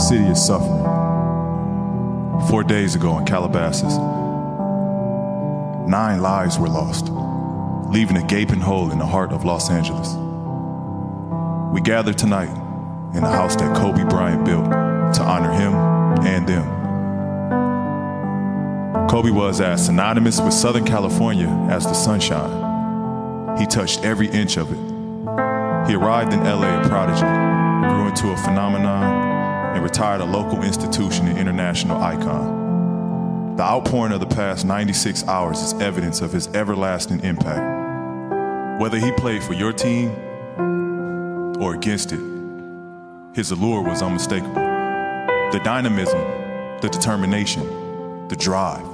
city is suffering. Four days ago in Calabasas, nine lives were lost, leaving a gaping hole in the heart of Los Angeles. We gather tonight in the house that Kobe Bryant built to honor him and them. Kobe was as synonymous with Southern California as the sunshine. He touched every inch of it. He arrived in LA a prodigy, grew into a phenomenon, and retired a local institution and international icon. The outpouring of the past 96 hours is evidence of his everlasting impact. Whether he played for your team or against it, his allure was unmistakable. The dynamism, the determination, the drive.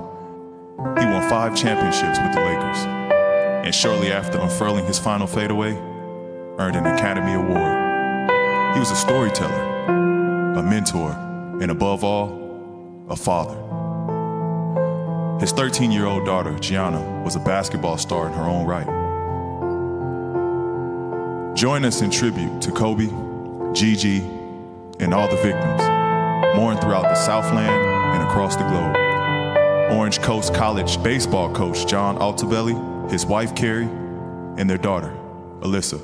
He won five championships with the Lakers, and shortly after unfurling his final fadeaway, earned an Academy Award. He was a storyteller, a mentor, and above all, a father. His 13 year old daughter, Gianna, was a basketball star in her own right. Join us in tribute to Kobe, Gigi, and all the victims, mourn throughout the Southland and across the globe. Orange Coast College baseball coach John Altabelli, his wife Carrie, and their daughter, Alyssa.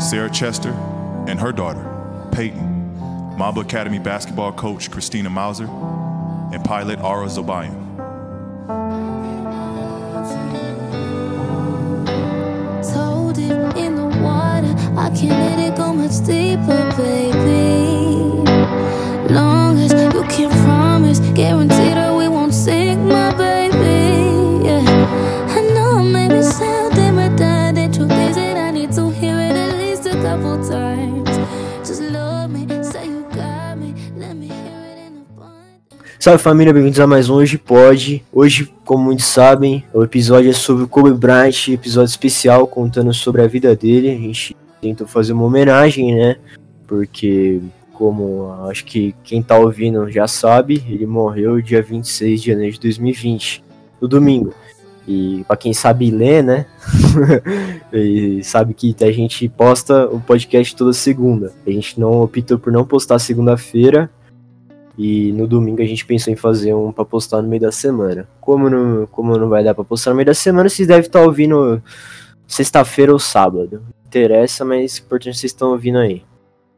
Sarah Chester and her daughter, Peyton. Mamba Academy basketball coach Christina Mauser, and pilot Ara Zobayan. Told it in the water, I can't let it go much deeper, baby. Long as you can promise, guarantee Salve família, bem-vindos a mais um Hoje Pode. Hoje, como muitos sabem, o episódio é sobre o Kobe Bryant, episódio especial contando sobre a vida dele. A gente tentou fazer uma homenagem, né? Porque, como acho que quem tá ouvindo já sabe, ele morreu dia 26 de janeiro de 2020, no domingo. E pra quem sabe ler, né? e sabe que a gente posta o podcast toda segunda. A gente não optou por não postar segunda-feira, e no domingo a gente pensou em fazer um pra postar no meio da semana. Como não, como não vai dar pra postar no meio da semana, vocês devem estar ouvindo sexta-feira ou sábado. Não interessa, mas importante é vocês estão ouvindo aí.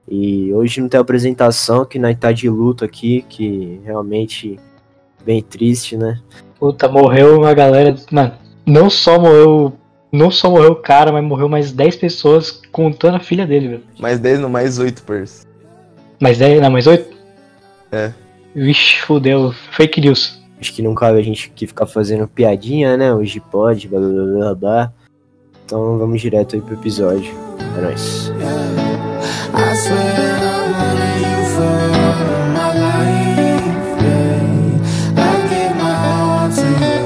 E hoje não tem apresentação, que nós tá de luto aqui, que realmente bem triste, né? Puta, morreu uma galera. Mano, não só morreu. Não só morreu o cara, mas morreu mais 10 pessoas contando a filha dele, velho. Mais 10 não, mais 8 pers. Mais 10, não, mais 8? É. Vixe, fudeu. Fake news. Acho que não cabe a gente aqui ficar fazendo piadinha, né? Hoje pode, blá blá blá blá blá. Então vamos direto aí pro episódio. É nóis. I swear I wanted you for my life. Yeah. I give my heart to you.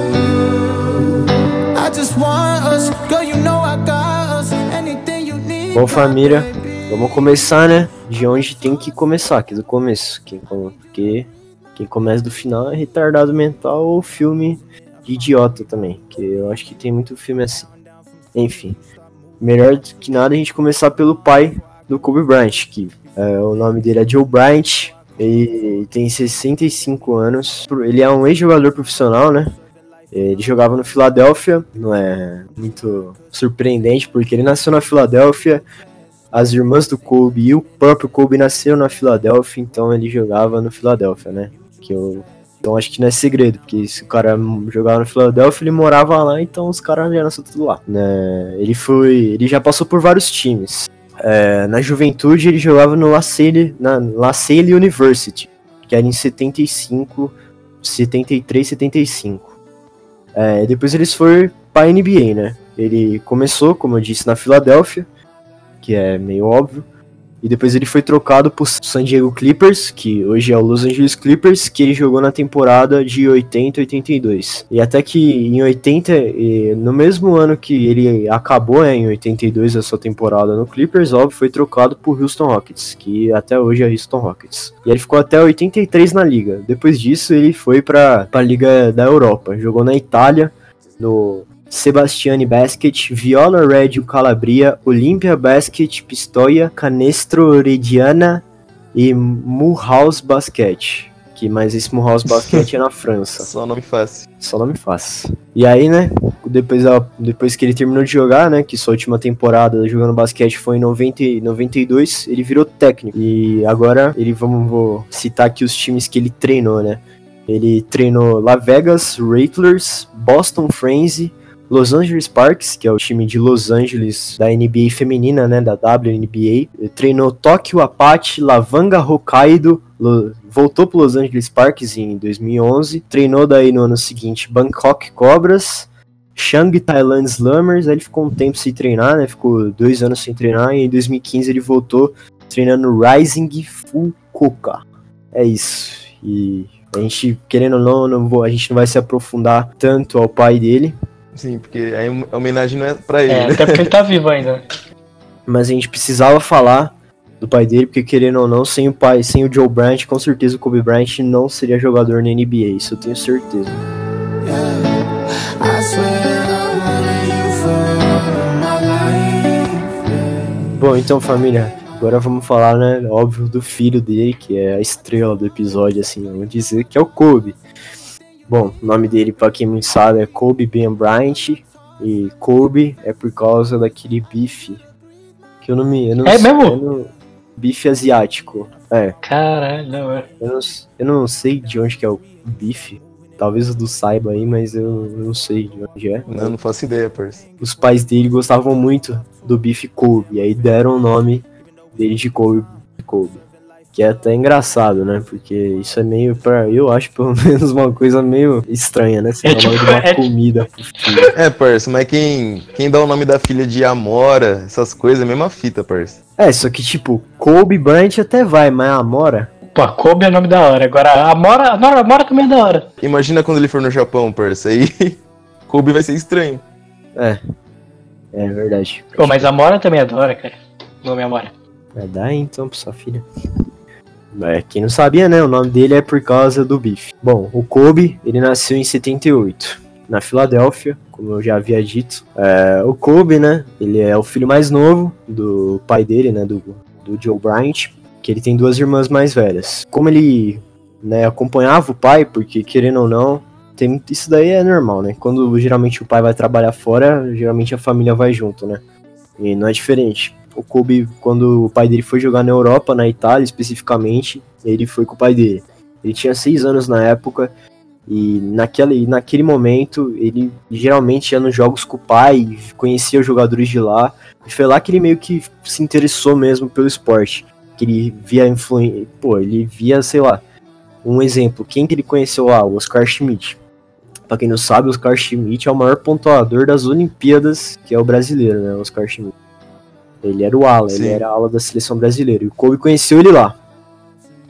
I just want us, girl. You know I got us. Anything you need. Bom, família, vamos começar, né? De onde tem que começar, aqui do começo. Quem, porque quem começa do final é retardado mental ou filme de idiota também. Que eu acho que tem muito filme assim. Enfim, melhor do que nada a gente começar pelo pai do Kobe Bryant, que é, o nome dele é Joe Bryant. Ele tem 65 anos. Ele é um ex-jogador profissional, né? Ele jogava no Philadelphia, não é muito surpreendente, porque ele nasceu na Filadélfia, as irmãs do Kobe e o próprio Kobe nasceram na Filadélfia, então ele jogava no Filadélfia, né? Que eu, então acho que não é segredo, porque se o cara jogava no Filadélfia, ele morava lá, então os caras já nasceram tudo lá. Né? Ele foi. Ele já passou por vários times. É, na juventude ele jogava no La Salle, na La Salle University, que era em 75, 73, 75. É, depois eles foram pra NBA, né? Ele começou, como eu disse, na Filadélfia, que é meio óbvio. E depois ele foi trocado pro San Diego Clippers, que hoje é o Los Angeles Clippers, que ele jogou na temporada de 80 e 82. E até que em 80, e no mesmo ano que ele acabou, né, em 82, a sua temporada no Clippers, óbvio, foi trocado pro Houston Rockets, que até hoje é Houston Rockets. E ele ficou até 83 na liga. Depois disso, ele foi pra, pra Liga da Europa. Jogou na Itália, no Sebastiani Basket, Viola Reggio Calabria, Olimpia Basket, Pistoia, Canestro Reggiana e Mulhouse Basket. Que, mas esse Mulhouse Basket é na França. Só nome fácil. Só nome fácil. E aí, né, depois, depois que ele terminou de jogar, né, que sua última temporada jogando basquete foi em 90, e 92, ele virou técnico. E agora, ele, vamos vou citar aqui os times que ele treinou, né. Ele treinou La Vegas Rattlers, Boston Frenzy, Los Angeles Sparks, que é o time de Los Angeles da NBA feminina, né, da WNBA. Treinou Tokyo Apache, Lavanga Hokkaido, Lo- voltou pro Los Angeles Sparks em 2011, treinou daí no ano seguinte Bangkok Cobras, Shang Thailand Slammers, aí ele ficou um tempo sem treinar, né, ficou dois anos sem treinar, e em 2015 ele voltou treinando Rising Fukuoka. É isso, e a gente, querendo ou não, não vou, a gente não vai se aprofundar tanto ao pai dele, Sim, porque a homenagem não é pra ele, É, até porque ele tá vivo ainda. mas a gente precisava falar do pai dele, porque querendo ou não, sem o pai, sem o Joe Bryant, com certeza o Kobe Bryant não seria jogador na NBA, isso eu tenho certeza. Bom, então família, agora vamos falar, né, óbvio, do filho dele, que é a estrela do episódio, assim, vamos dizer, que é o Kobe. Bom, o nome dele, pra quem não sabe, é Kobe Ben Bryant, e Kobe é por causa daquele bife, que eu não me... Eu não É sei- mesmo? eu não- bife asiático, é. Caralho, não, é. Eu não, eu não sei de onde que é o bife. Talvez o do saiba aí, mas eu não sei de onde é. Não, não faço ideia, parça. Os pais dele gostavam muito do bife Kobe. E aí deram o nome dele de Kobe. Kobe. Que é até engraçado, né? Porque isso é meio pra. Eu acho pelo menos uma coisa meio estranha, né? Você É tipo- de uma é- comida pro filho. É, parça, mas quem, quem dá o nome da filha de Amora, essas coisas, é a mesma fita, parça. É, só que tipo, Kobe Bryant até vai, mas Amora. Pô, Kobe é nome da hora. Agora, a Mora, não, a Mora também é da hora. Imagina quando ele for no Japão, parça, aí Kobe vai ser estranho. É. É verdade. Pô, mas a Mora também é da hora, cara. O nome é Mora. Vai dar então pra sua filha. É, quem não sabia, né? O nome dele é por causa do bife. Bom, o Kobe, ele nasceu em 78, na Filadélfia, como eu já havia dito. É, o Kobe, né? Ele é o filho mais novo do pai dele, né? Do, do Joe Bryant, que ele tem duas irmãs mais velhas. Como ele né, acompanhava o pai, porque querendo ou não, tem, isso daí é normal, né? Quando geralmente o pai vai trabalhar fora, geralmente a família vai junto, né? E não é diferente. O Kobe, quando o pai dele foi jogar na Europa, na Itália especificamente, ele foi com o pai dele. Ele tinha seis anos na época e naquele, naquele momento ele geralmente ia nos jogos com o pai, conhecia os jogadores de lá. E foi lá que ele meio que se interessou mesmo pelo esporte. Que ele via influência. Pô, ele via, sei lá, um exemplo. Quem que ele conheceu lá? O Oscar Schmidt. Pra quem não sabe, o Oscar Schmidt é o maior pontuador das Olimpíadas, que é o brasileiro, né? Oscar Schmidt. Ele era o ala, ele Sim. era a ala da seleção brasileira. E o Kobe conheceu ele lá.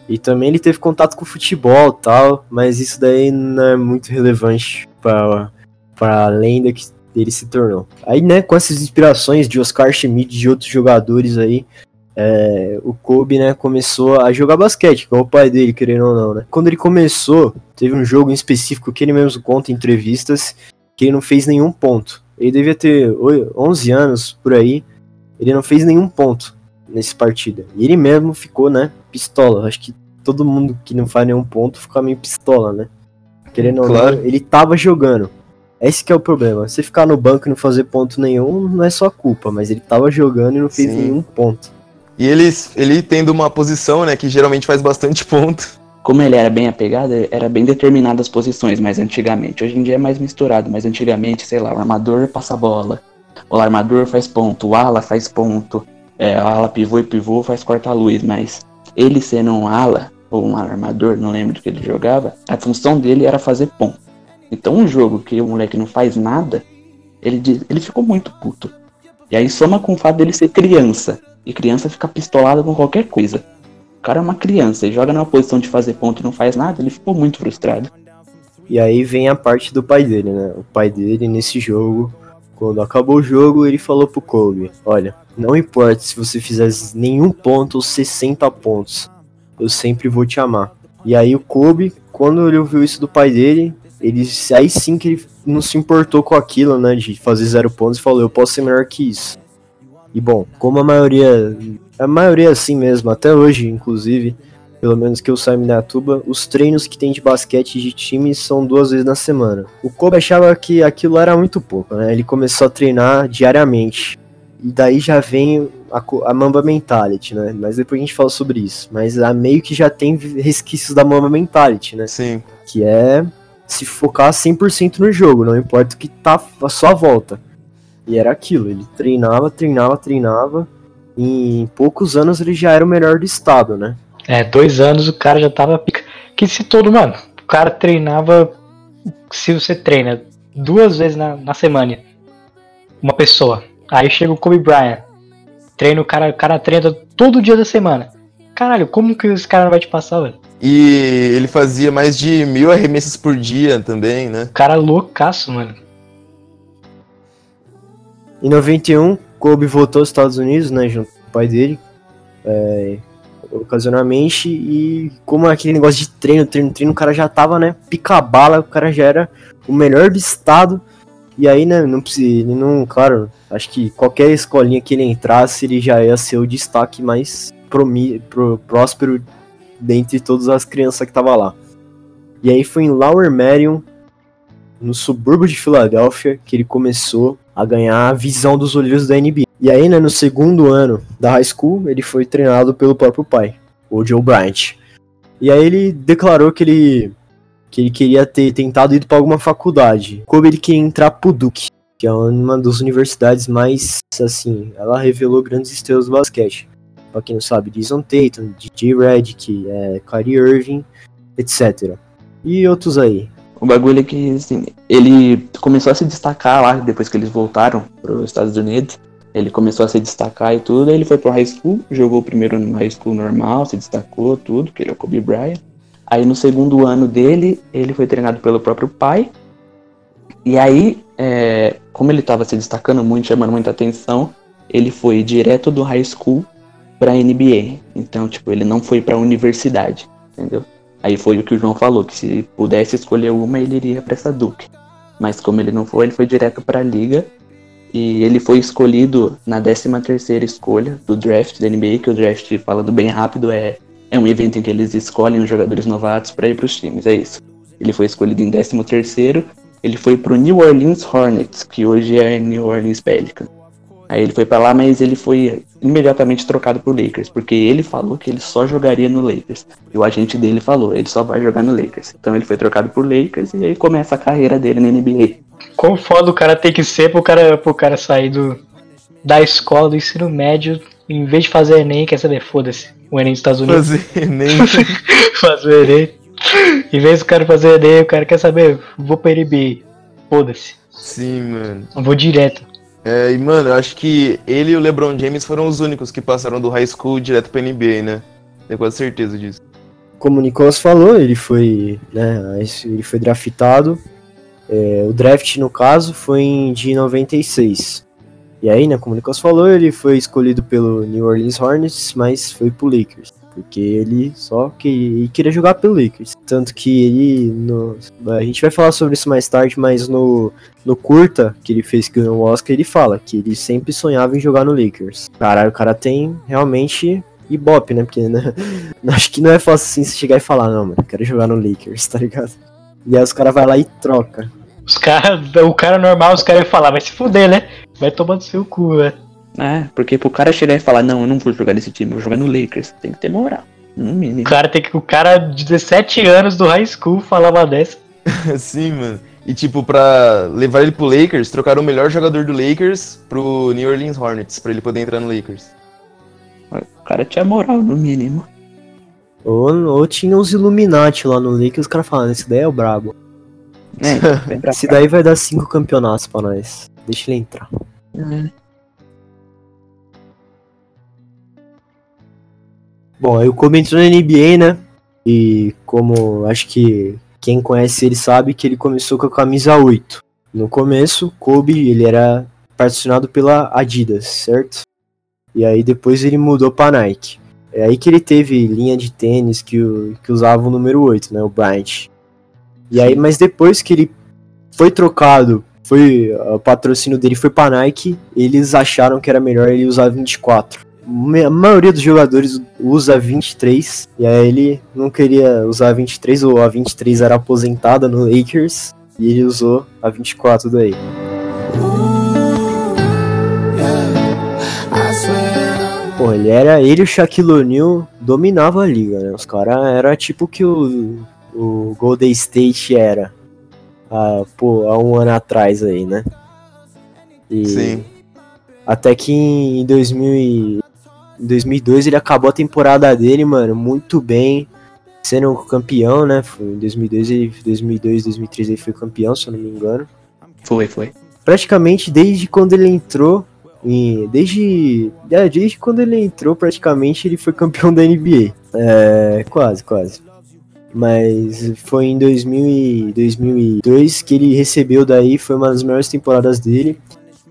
E também ele teve contato com o futebol e tal, mas isso daí não é muito relevante para para a lenda que ele se tornou. Aí, né, com essas inspirações de Oscar Schmidt e de outros jogadores aí, é, o Kobe, né, começou a jogar basquete, igual o pai dele, querendo ou não, né. Quando ele começou, teve um jogo em específico que ele mesmo conta em entrevistas, que ele não fez nenhum ponto. Ele devia ter oi- 11 anos, por aí, ele não fez nenhum ponto nessa partida. E ele mesmo ficou, né, pistola. Acho que todo mundo que não faz nenhum ponto fica meio pistola, né. Querendo ou Claro. não, ele tava jogando. Esse que é o problema. Você ficar no banco e não fazer ponto nenhum, não é sua culpa, mas ele tava jogando e não fez Sim. nenhum ponto. E ele, ele tendo uma posição, né, que geralmente faz bastante ponto. Como ele era bem apegado, era bem determinado as posições mais antigamente. Hoje em dia é mais misturado, mas antigamente, sei lá, o armador passa a bola, o armador faz ponto, o ala faz ponto, é, o ala pivô e pivô faz corta-luz, mas ele sendo um ala ou um armador, não lembro do que ele jogava, a função dele era fazer ponto. Então um jogo que o moleque não faz nada, ele, ele ficou muito puto. E aí soma com o fato dele ser criança. E criança fica pistolada com qualquer coisa. O cara é uma criança e joga numa posição de fazer ponto e não faz nada, ele ficou muito frustrado. E aí vem a parte do pai dele, né? O pai dele nesse jogo, quando acabou o jogo, ele falou pro Kobe: Olha, não importa se você fizer nenhum ponto ou 60 pontos, eu sempre vou te amar. E aí o Kobe, quando ele ouviu isso do pai dele, ele aí sim que ele não se importou com aquilo, né? De fazer zero pontos e falou: Eu posso ser melhor que isso. E bom, como a maioria A maioria é assim mesmo, até hoje, inclusive, pelo menos que eu saio em Indaiatuba, os treinos que tem de basquete de time são duas vezes na semana. O Kobe achava que aquilo era muito pouco, né? Ele começou a treinar diariamente. E daí já vem a, a Mamba Mentality, né? Mas depois a gente fala sobre isso. Mas a meio que já tem resquícios da Mamba Mentality, né? Sim. que é se focar 100% no jogo, não importa o que tá a sua volta. E era aquilo, ele treinava, treinava, treinava, e em poucos anos ele já era o melhor do estado, né? É, dois anos o cara já tava pica. Que se todo, mano, o cara treinava. Se você treina duas vezes na, na semana, uma pessoa. Aí chega o Kobe Bryant. Treina o cara, o cara treina todo dia da semana. Caralho, como que esse cara não vai te passar, velho? E ele fazia mais de mil arremessos por dia também, né? Cara loucaço, mano. Em 91, Kobe voltou aos Estados Unidos, né, junto com o pai dele, é, ocasionalmente, e como é aquele negócio de treino, treino, treino, o cara já tava, né, pica-bala, o cara já era o melhor do estado, e aí, né, não precisa, não, claro, acho que qualquer escolinha que ele entrasse, ele já ia ser o destaque mais promi, pro, próspero dentre todas as crianças que tava lá. E aí foi em Lower Merion, no subúrbio de Filadélfia, que ele começou a ganhar a visão dos olheiros da NBA. E aí, né, no segundo ano da high school, ele foi treinado pelo próprio pai, o Joe Bryant. E aí ele declarou que ele que ele queria ter tentado ir para alguma faculdade. Kobe ele queria entrar pro Duke, que é uma das universidades mais assim, ela revelou grandes estrelas do basquete. Pra quem não sabe, Jason Tatum, DJ Redick, é, Kyrie Irving, etc. E outros aí. O bagulho é que, assim, ele começou a se destacar lá depois que eles voltaram para os Estados Unidos. Ele começou a se destacar e tudo. Aí ele foi pro high school, jogou primeiro no high school normal, se destacou, tudo, que ele é o Kobe Bryant. Aí no segundo ano dele, ele foi treinado pelo próprio pai. E aí, é, como ele estava se destacando muito, chamando muita atenção, ele foi direto do high school pra NBA. Então, tipo, ele não foi pra universidade, entendeu? Aí foi o que o João falou, que se pudesse escolher uma, ele iria pra essa Duke. Mas como ele não foi, ele foi direto pra liga. E ele foi escolhido na 13ª escolha do draft da NBA, que o draft, falando bem rápido, é, é um evento em que eles escolhem os jogadores novatos para ir pros times, é isso. Ele foi escolhido em 13º, ele foi pro New Orleans Hornets, que hoje é New Orleans Pelicans. Aí ele foi pra lá, mas ele foi imediatamente trocado pro Lakers, porque ele falou que ele só jogaria no Lakers. E o agente dele falou, ele só vai jogar no Lakers. Então ele foi trocado pro Lakers e aí começa a carreira dele na NBA. Quão foda o cara tem que ser pro cara, pro cara sair do, da escola, do ensino médio, em vez de fazer Enem, quer saber, foda-se, o Enem dos Estados Unidos. Fazer nem. fazer o Enem. Em vez do cara fazer Enem, o cara quer saber, vou pra NBA. Foda-se, Sim, mano. vou direto. É, e mano, eu acho que ele e o LeBron James foram os únicos que passaram do high school direto pra NBA, né? Tenho quase certeza disso. como o Nicolas falou, ele foi, né, ele foi draftado. É, o draft, no caso, foi em de 96. E aí, né, como o Nicolas falou, ele foi escolhido pelo New Orleans Hornets, mas foi pro Lakers. Porque ele só que, queria jogar pelo Lakers. Tanto que ele. No, a gente vai falar sobre isso mais tarde, mas no, no curta que ele fez que ganhou o Oscar, ele fala que ele sempre sonhava em jogar no Lakers. Caralho, o cara tem realmente ibope, né? Porque né, acho que não é fácil assim você chegar e falar, não, mano, eu quero jogar no Lakers, tá ligado? E aí os caras vai lá e troca. Os cara, o cara normal, os caras iam falar, vai se fuder, né? Vai tomar do seu cu, né? É, porque pro cara chegar e falar, não, eu não vou jogar nesse time, eu vou jogar no Lakers, tem que ter moral. No O mínimo. cara tem que. O cara de 17 anos do high school falava dessa. Sim, mano. E tipo, pra levar ele pro Lakers, trocaram o melhor jogador do Lakers pro New Orleans Hornets, pra ele poder entrar no Lakers. O cara tinha moral, no mínimo. Ou, ou tinha os Illuminati lá no Lakers, os caras falando, esse daí é o brabo. É, pra Esse daí vai dar cinco campeonatos pra nós. Deixa ele entrar. É. Bom, Kobe entrou na NBA, né? E como acho que quem conhece ele sabe que ele começou com a camisa 8. No começo, Kobe, ele era patrocinado pela Adidas, certo? E aí depois ele mudou pra Nike. É aí que ele teve linha de tênis que, que usava o número 8, né? O Bryant. E aí, mas depois que ele foi trocado, foi o patrocínio dele foi pra Nike, eles acharam que era melhor ele usar 24. A maioria dos jogadores usa 23, e aí ele não queria usar a 23, ou a 23 era aposentada no Lakers, e ele usou a 24 daí. Pô, ele era. Ele e o Shaquille O'Neal dominavam a liga, né? Os caras era tipo que o, o Golden State era. Há, pô, há um ano atrás aí, né? E Sim. Até que em 2000 e- em 2002 ele acabou a temporada dele, mano, muito bem. Sendo campeão, né? Foi em 2002, ele, 2002, 2003 ele foi campeão, se eu não me engano. Foi, foi. praticamente desde quando ele entrou em- desde é, desde quando ele entrou praticamente ele foi campeão da NBA é, quase quase mas foi em 2000 e 2002 que ele recebeu daí foi uma das melhores temporadas dele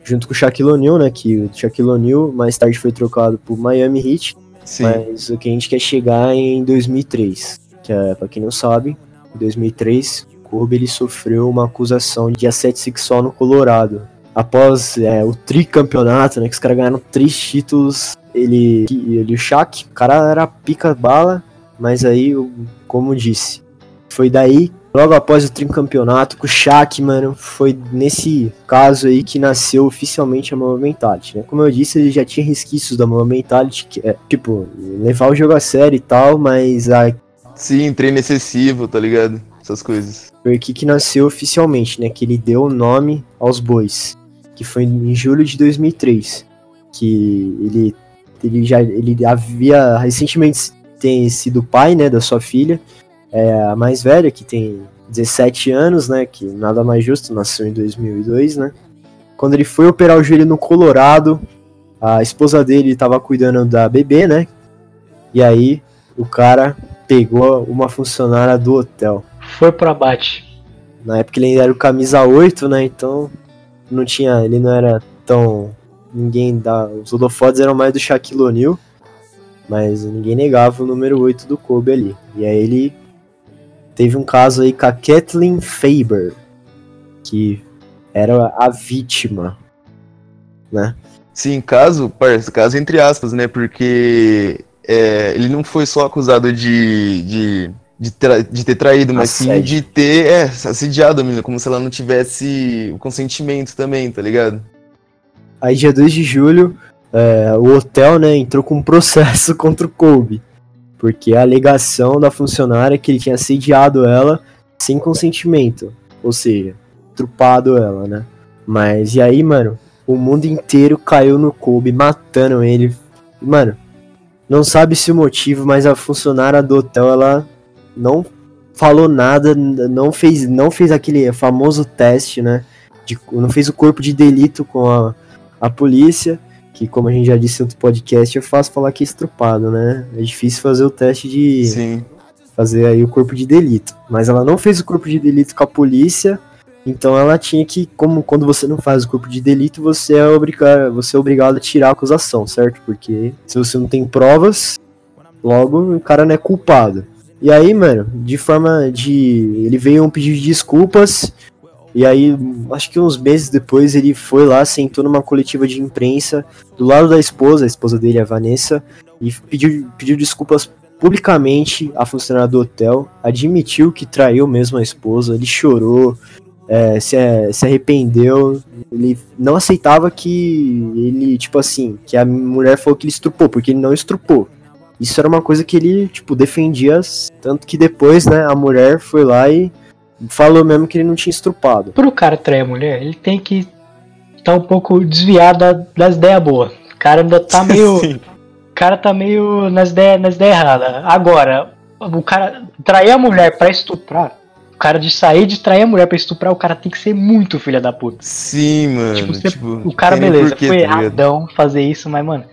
junto com o Shaquille O'Neal né que o Shaquille O'Neal mais tarde foi trocado por Miami Heat Sim. mas o que a gente quer chegar é em 2003, que é, pra quem não sabe, em 2003, Kobe ele sofreu uma acusação de assédio sexual no Colorado. Após é, o tricampeonato, né, que os caras ganharam três títulos, ele, ele o Shaq, o cara era pica bala, mas aí, como disse, foi daí, logo após o tricampeonato, com o Shaq, mano, foi nesse caso aí que nasceu oficialmente a Mamba Mentality, né? Como eu disse, ele já tinha resquícios da Mamba Mentality, que é, tipo, levar o jogo a sério e tal, mas a Sim, treino excessivo, tá ligado? Essas coisas. foi aqui que nasceu oficialmente, né? Que ele deu o nome aos bois, que foi em julho de 2003, que ele ele já ele havia recentemente tem sido pai, né, da sua filha, é a mais velha que tem 17 anos, né, que nada mais justo, nasceu em 2002, né? Quando ele foi operar o joelho no Colorado, a esposa dele estava cuidando da bebê, né? E aí o cara pegou uma funcionária do hotel. Foi pro abate. Na época ele ainda era o camisa 8, né? Então não tinha. Ele não era tão. Ninguém dá. Os holofotes eram mais do Shaquille O'Neal. Mas ninguém negava o número 8 do Kobe ali. E aí ele teve um caso aí com a Kathleen Faber. Que era a vítima. Né? Sim, caso, parça, caso entre aspas, né? Porque é, ele não foi só acusado de, de, de, tra- de ter traído, mas sim Assédio. de ter é, assediado a menina, como se ela não tivesse o consentimento também, tá ligado? Aí dia 2 de julho, é, o hotel, né, entrou com um processo contra o Kobe. Porque a alegação da funcionária é que ele tinha assediado ela sem consentimento. Ou seja, trupado ela, né? Mas e aí, mano, o mundo inteiro caiu no Kobe, matando ele. Mano, não sabe se o motivo, mas a funcionária do hotel, ela não falou nada, não fez, não fez aquele famoso teste, né? De, não fez o corpo de delito com a, a polícia, que como a gente já disse em outro podcast, é fácil falar que é estrupado, né? É difícil fazer o teste de Sim. fazer aí o corpo de delito. Mas ela não fez o corpo de delito com a polícia, então ela tinha que, como quando você não faz o corpo de delito, você é obrigado, você é obrigado a tirar a acusação, certo? Porque se você não tem provas, logo o cara não é culpado. E aí, mano, de forma de. Ele veio um pedido de desculpas. E aí, acho que uns meses depois, ele foi lá, sentou numa coletiva de imprensa do lado da esposa, a esposa dele, a Vanessa, e pediu, pediu desculpas publicamente à funcionária do hotel, admitiu que traiu mesmo a esposa, ele chorou, é, se, se arrependeu, ele não aceitava que ele, tipo assim, que a mulher falou que ele estrupou, porque ele não estrupou. Isso era uma coisa que ele, tipo, defendia, tanto que depois, né, a mulher foi lá e falou mesmo que ele não tinha estrupado. Pro cara trair a mulher, ele tem que estar um pouco desviado da- das ideias boas. O cara ainda tá meio. Sim. O cara tá meio nas ideias nas ideias erradas. Agora, o cara trair a mulher pra estuprar. O cara de sair de trair a mulher pra estuprar, o cara tem que ser muito filha da puta. Sim, mano. Tipo, você- tipo, o cara, beleza, porquê, foi tá erradão fazer isso, mas, mano,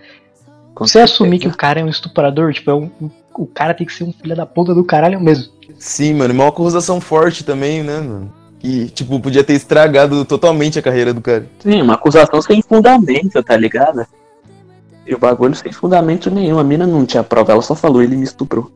Com você assumir que certeza. o cara é um estuprador, tipo, é um, o cara tem que ser um filho da puta do caralho mesmo. Sim, mano, uma acusação forte também, né, mano? Que, tipo, podia ter estragado totalmente a carreira do cara. Sim, uma acusação sem fundamento, tá ligado? E o bagulho sem fundamento nenhum. A mina não tinha prova, ela só falou, ele me estuprou.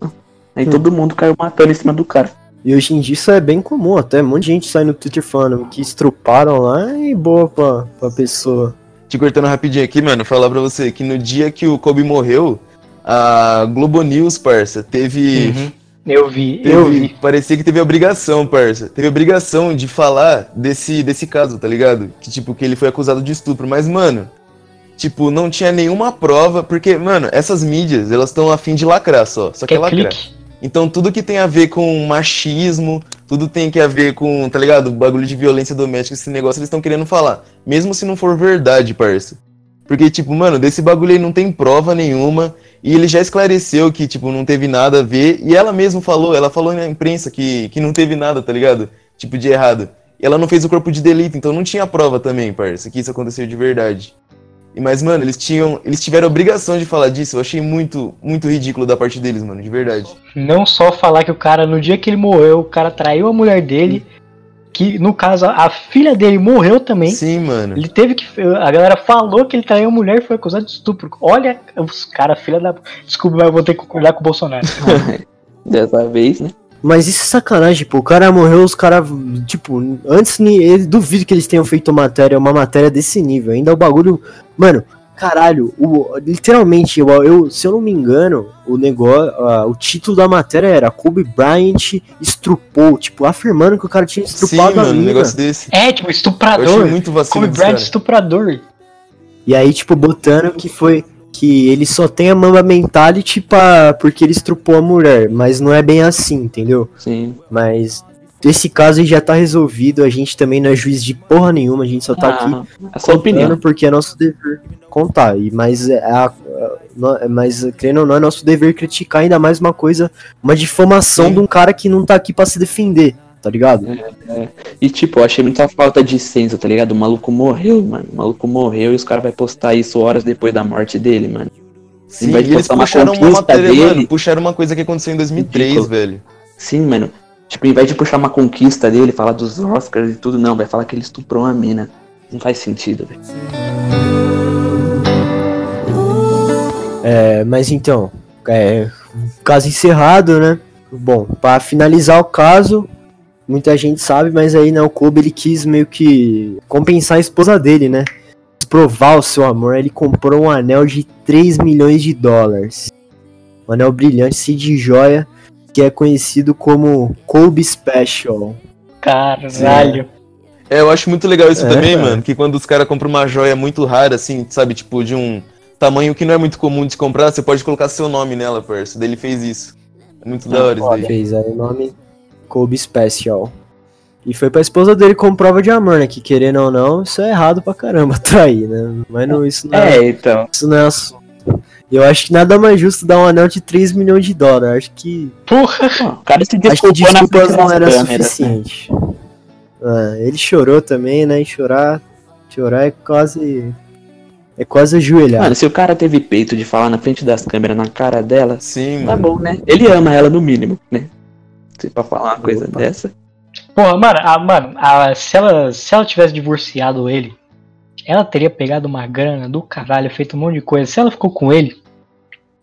Aí Hum. todo mundo caiu matando em cima do cara. E hoje em dia isso é bem comum, até um monte de gente sai no Twitter falando que estruparam lá e boa pra, pra pessoa. te cortando rapidinho aqui, mano, falar pra você que no dia que o Kobe morreu, a Globo News, parça, teve. Uhum. Eu vi, teve- eu vi. Parecia que teve obrigação, parça. Teve obrigação de falar desse, desse caso, tá ligado? Que, tipo, que ele foi acusado de estupro. Mas, mano, tipo, não tinha nenhuma prova. Porque, mano, essas mídias, elas estão a fim de lacrar só. Só que é lacrar. clique? Então tudo que tem a ver com machismo, tudo tem que a ver com, tá ligado? Bagulho de violência doméstica, esse negócio eles estão querendo falar. Mesmo se não for verdade, parça. Porque, tipo, mano, desse bagulho aí não tem prova nenhuma. E ele já esclareceu que, tipo, não teve nada a ver. E ela mesma falou, ela falou na imprensa que, que não teve nada, tá ligado? Tipo, de errado. E ela não fez o corpo de delito, então não tinha prova também, parça, que isso aconteceu de verdade. E, mas, mano, eles tinham. Eles tiveram obrigação de falar disso. Eu achei muito, muito ridículo da parte deles, mano, de verdade. Não só falar que o cara, no dia que ele morreu, o cara traiu a mulher dele, que no caso a filha dele morreu também. Sim, mano. Ele teve que. A galera falou que ele traiu a mulher e foi acusado de estupro. Olha os caras, filha da. Desculpa, mas eu vou ter que concordar com o Bolsonaro. Dessa vez, né? Mas isso é sacanagem, pô. O cara morreu, os caras. Tipo, antes ele duvido que eles tenham feito matéria, uma matéria desse nível. Ainda o bagulho. Mano, caralho, o, literalmente, eu, eu- se eu não me engano, o negócio. ah, o título da matéria era Kobe Bryant estrupou, tipo, afirmando que o cara tinha Sim, estrupado a mano, um mina. negócio desse. É, tipo, Eu achei estuprador. muito vacilo Kobe Bryant, cara. estuprador. E aí, tipo, botando que foi. Que ele só tem a mamba mentality pra, porque ele estrupou a mulher. Mas não é bem assim, entendeu? Sim. Mas esse caso aí já tá resolvido, a gente também não é juiz de porra nenhuma, a gente só tá aqui Ah, a sua opinião. contando porque é nosso dever contar. E, mas, é a, a- no- mas, crendo ou não, é nosso dever criticar ainda mais uma coisa, uma difamação Sim. de um cara que não tá aqui pra se defender, tá ligado? E tipo, eu achei muita falta de senso, tá ligado? O maluco morreu, mano. O maluco morreu e os caras vão postar isso horas depois da morte dele, mano. Sim, vai e eles postar uma puxaram uma matéria, dele. mano, puxaram uma coisa que aconteceu em 2003, Ridículo. velho. Sim, mano. Tipo, em vez de puxar uma conquista dele, falar dos Oscars e tudo, não, vai falar que ele estuprou uma mina. Não faz sentido, velho. É, mas então, é, caso encerrado, né? Bom, pra finalizar o caso, muita gente sabe, mas aí, né, o Kobe ele quis meio que compensar a esposa dele, né? Provar o seu amor, ele comprou um anel de 3 milhões de dólares. Um anel brilhante, se de joia, que é conhecido como Kobe Special. Caralho. É, eu acho muito legal isso É, também, cara. mano, que quando os caras compram uma joia muito rara, assim, sabe, tipo, de um tamanho que não é muito comum de se comprar, você pode colocar seu nome nela, parça. Daí ele fez isso. É muito da hora isso daí. Fez aí o nome Kobe Special. E foi pra esposa dele como prova de amor, né? Que querendo ou não, isso é errado pra caramba, trair, né? Mas não, isso não é, É, então. isso não é assunto. Eu acho que nada mais justo dar um anel de 3 milhões de dólares. Acho que, Porra. Pô, o cara se acho que desculpou na não era câmeras, né? suficiente. Ah, ele chorou também, né? E chorar, chorar é quase. É quase ajoelhar. Mano, se o cara teve peito de falar na frente das câmeras, na cara dela, Sim, tá mano. bom, né? Ele ama ela no mínimo, né? Se pra falar uma coisa Opa. dessa. Porra, mano, a, mano a, se, ela, se ela tivesse divorciado ele, ela teria pegado uma grana do caralho, feito um monte de coisa. Se ela ficou com ele,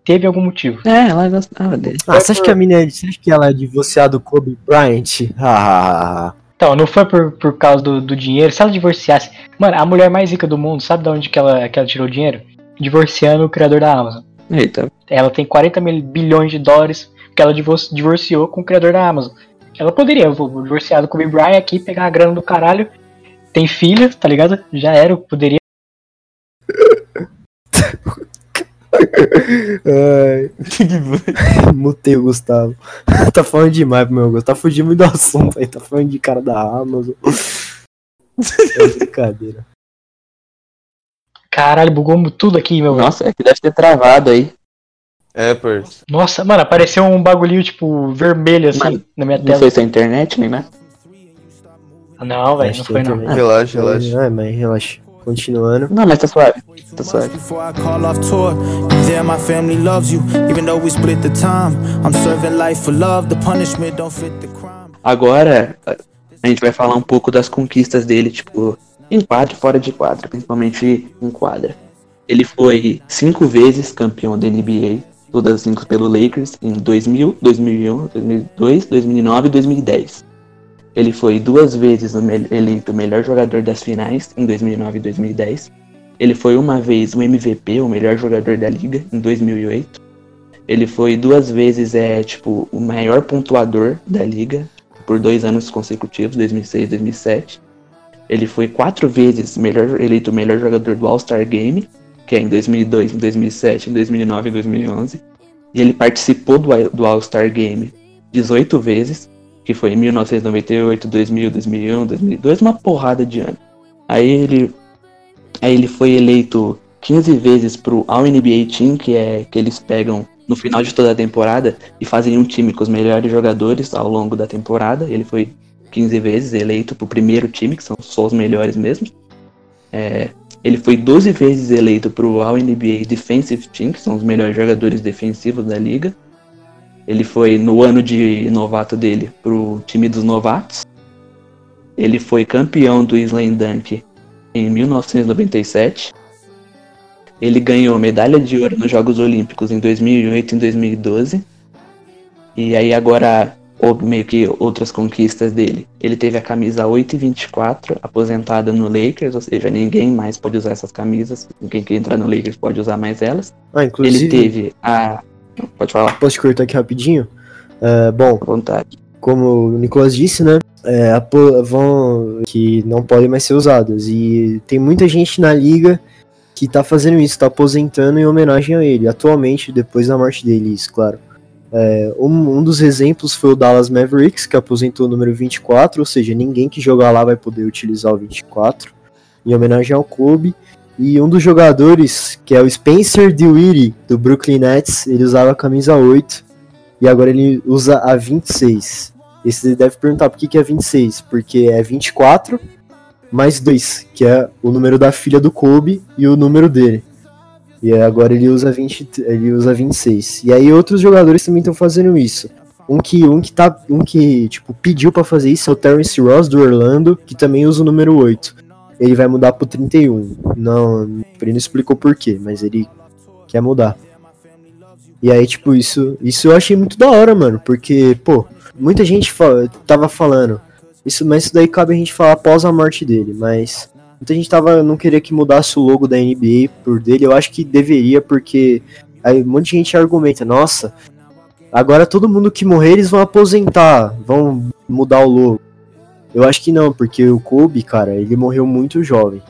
teve algum motivo. É, ela gostava dele. Ah, você acha que a mina é, você acha que ela é divorciada do Kobe Bryant? Ah, Então, não foi por, por causa do, do dinheiro. Se ela divorciasse. Mano, a mulher mais rica do mundo, sabe de onde que ela, que ela tirou o dinheiro? Divorciando o criador da Amazon. Eita, Ela tem 40 mil bilhões de dólares porque ela divor- divorciou com o criador da Amazon. Ela poderia, eu vou divorciar do Kobe Bryant aqui, pegar a grana do caralho. Tem filha, tá ligado? Já era, eu poderia. Ai, Que que foi? mutei o Gustavo. tá falando demais pro meu gosto. Tá fugindo muito do assunto aí. Tá falando de cara da Amazon. É brincadeira. Caralho, bugou tudo aqui, meu. nossa, é que deve ter travado aí. É, parça. Nossa, mano, apareceu um bagulhinho, tipo, vermelho assim Mano, na minha Não tela. foi sua internet, nem nada? Não, velho, não foi não. Relaxa, relaxa. É, mas relaxa. Continuando. Não, mas tá suave. Tá suave. Before I call off tour, you there, my family loves you. Even though we split the time, I'm serving life for love. The punishment don't fit the crime. Agora, a gente vai falar um pouco das conquistas dele, tipo, em quadra e fora de quadra, principalmente em quadra. Ele foi cinco vezes campeão da NBA, todas as cinco pelo Lakers, em 2000, 2001, 2002, 2009 e 2010. Ele foi duas vezes eleito o melhor jogador das finais, em 2009 e 2010. Ele foi uma vez o MVP, o melhor jogador da liga, em 2008. Ele foi duas vezes é tipo o maior pontuador da liga por dois anos consecutivos, 2006 e 2007. Ele foi quatro vezes melhor, eleito o melhor jogador do All-Star Game, que é em 2002, em 2007, em 2009 e 2011. E ele participou do, do All-Star Game 18 vezes, que foi em 1998, 2000, 2001, 2002, uma porrada de ano. Aí ele, aí ele foi eleito 15 vezes pro All-NBA Team, que é que eles pegam no final de toda a temporada e fazem um time com os melhores jogadores ao longo da temporada. Ele foi 15 vezes eleito para o primeiro time, que são só os melhores mesmo. É, ele foi 12 vezes eleito para o All-NBA Defensive Team, que são os melhores jogadores defensivos da liga. Ele foi, no ano de novato dele, para o time dos novatos. Ele foi campeão do Slam Dunk em 1997. Ele ganhou medalha de ouro nos Jogos Olímpicos em 2008 e em 2012. E aí agora, meio que outras conquistas dele. Ele teve a camisa 8 e 24, aposentada no Lakers, ou seja, ninguém mais pode usar essas camisas. Quem quer entrar no Lakers pode usar mais elas. Ah, inclusive. Ele teve a... Pode falar. Posso te cortar aqui rapidinho? É, bom, À vontade. como o Nicolas disse, né? é, vão que não podem mais ser usadas. E tem muita gente na liga que tá fazendo isso, tá aposentando em homenagem a ele. Atualmente, depois da morte dele, isso, claro. É, um, um dos exemplos foi o Dallas Mavericks, que aposentou o número 24, ou seja, ninguém que jogar lá vai poder utilizar o 24, em homenagem ao Kobe. E um dos jogadores, que é o Spencer Dinwiddie, do Brooklyn Nets, ele usava a camisa 8, e agora ele usa a 26. E você deve perguntar por que, que é 26, porque é 24 mais 2, que é o número da filha do Kobe e o número dele. E agora ele usa 20, ele usa 26. E aí outros jogadores também estão fazendo isso. Um que um que tá, um que tipo pediu pra fazer isso é o Terrence Ross do Orlando, que também usa o número 8. Ele vai mudar pro 31. Não, ele não explicou por quê, mas ele quer mudar. E aí, tipo, isso, isso eu achei muito da hora, mano, porque, pô, muita gente tava falando, isso, mas isso daí cabe a gente falar após a morte dele, mas muita gente tava, não queria que mudasse o logo da NBA por dele, eu acho que deveria, porque aí um monte de gente argumenta, nossa, agora todo mundo que morrer eles vão aposentar, vão mudar o logo. Eu acho que não, porque o Kobe, cara, ele morreu muito jovem.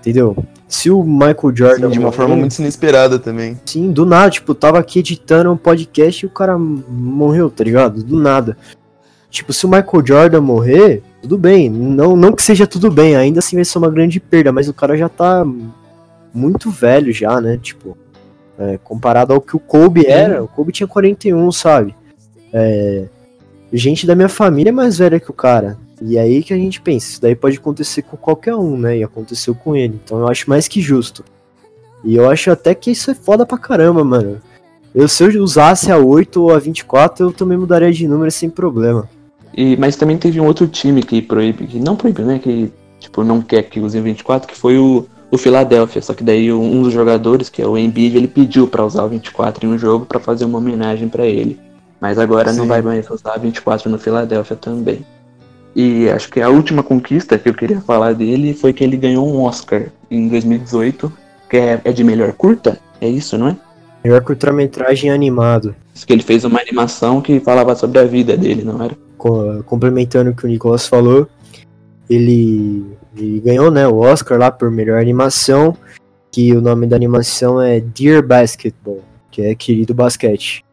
Entendeu? Se o Michael Jordan Sim, de uma morrer- forma muito inesperada também. Sim, do nada, tipo, tava aqui editando um podcast e o cara morreu, tá ligado? Do nada. Tipo, se o Michael Jordan morrer, tudo bem. Não, não que seja tudo bem, ainda assim vai ser uma grande perda, mas o cara já tá muito velho já, né? Tipo, é, comparado ao que o Kobe era, o Kobe tinha 41, sabe? É, gente da minha família é mais velha que o cara. E aí que a gente pensa, isso daí pode acontecer com qualquer um, né? E aconteceu com ele. Então eu acho mais que justo. E eu acho até que isso é foda pra caramba, mano. Eu, se eu usasse a 8 ou a 24, eu também mudaria de número sem problema. E, mas também teve um outro time que proíbe, que não proíbe, né? Que tipo, não quer que use o 24, que foi o, o Philadelphia. Só que daí um dos jogadores, que é o Embiid, ele pediu pra usar o 24 em um jogo pra fazer uma homenagem pra ele. Mas agora não Sim. vai mais usar 24 no Philadelphia também. E acho que a última conquista que eu queria falar dele foi que ele ganhou um Oscar em 2018, que é, é de melhor curta. É isso, não é? Melhor curta-metragem animado. Isso que ele fez uma animação que falava sobre a vida dele, não era? Co- complementando o que o Nicolas falou, ele, ele ganhou né, o Oscar lá por melhor animação, que o nome da animação é Dear Basketball, que é querido basquete.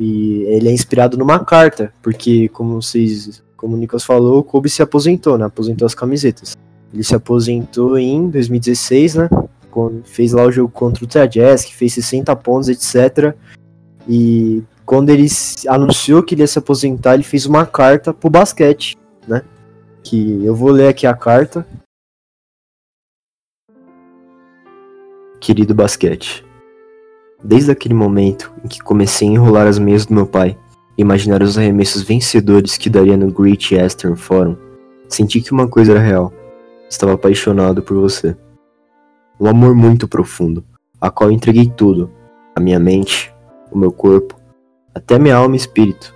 E ele é inspirado numa carta, porque como vocês, como o Nicolas falou, o Kobe se aposentou, né? Aposentou as camisetas. Ele se aposentou em 2016, né? quando fez lá o jogo contra o Jazz, que fez 60 pontos, etc. E quando ele anunciou que ele ia se aposentar, ele fez uma carta pro basquete, né? Que eu vou ler aqui a carta. Querido basquete, desde aquele momento em que comecei a enrolar as meias do meu pai, e imaginar os arremessos vencedores que daria no Great Eastern Forum, senti que uma coisa era real. Estava apaixonado por você. Um amor muito profundo, a qual entreguei tudo: a minha mente, o meu corpo, até minha alma e espírito.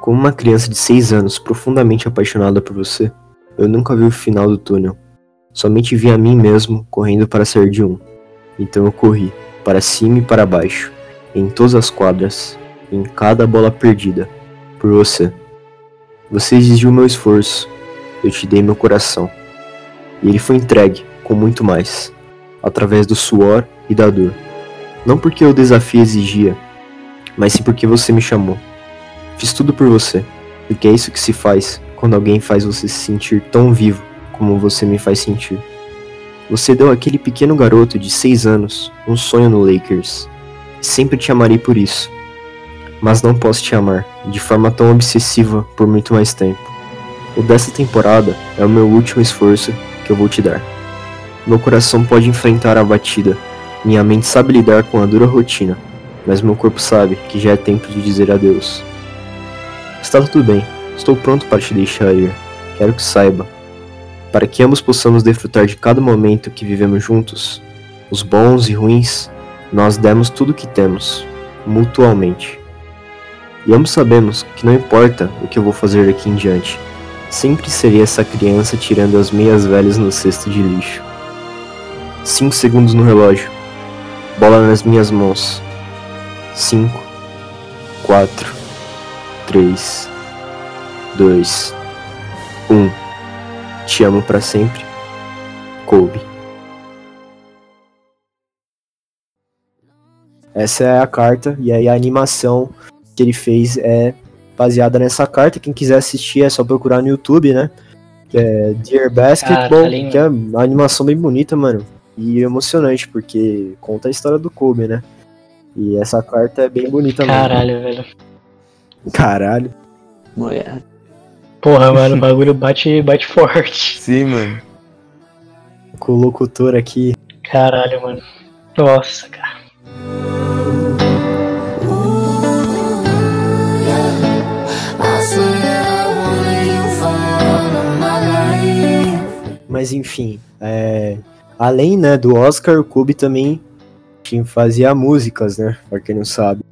Como uma criança de 6 anos profundamente apaixonada por você, eu nunca vi o final do túnel. Somente vi a mim mesmo correndo para ser de um. Então eu corri, para cima e para baixo, em todas as quadras, em cada bola perdida, por você. Você exigiu meu esforço, eu te dei meu coração. E ele foi entregue, com muito mais, através do suor e da dor. Não porque o desafio exigia, mas sim porque você me chamou. Fiz tudo por você, porque é isso que se faz quando alguém faz você se sentir tão vivo como você me faz sentir. Você deu àquele pequeno garoto de 6 anos um sonho no Lakers. Sempre te amarei por isso. Mas não posso te amar de forma tão obsessiva por muito mais tempo. O dessa temporada é o meu último esforço que eu vou te dar. Meu coração pode enfrentar a batida, minha mente sabe lidar com a dura rotina, mas meu corpo sabe que já é tempo de dizer adeus. Está tudo bem, estou pronto para te deixar ir. Quero que saiba. Para que ambos possamos desfrutar de cada momento que vivemos juntos, os bons e ruins, nós demos tudo o que temos, mutualmente. E ambos sabemos que não importa o que eu vou fazer daqui em diante, sempre serei essa criança tirando as meias velhas no cesto de lixo. 5 segundos no relógio. Bola nas minhas mãos. 5, 4, 3, 2, 1. Te amo para sempre. Kobe. Essa é a carta e aí a animação que ele fez é baseada nessa carta. Quem quiser assistir é só procurar no YouTube, né? Que é Dear Basketball, Caralho. que é uma animação bem bonita, mano. E emocionante, porque conta a história do Kobe, né? E essa carta é bem bonita mesmo. Caralho, velho. Caralho. Mulher. Porra, mano, o bagulho bate, bate forte. Sim, mano. Com o locutor aqui. Caralho, mano. Nossa, cara. Mas enfim, é, além né, do Oscar, o Kobe também tinha, fazia músicas, né? Pra quem não sabe.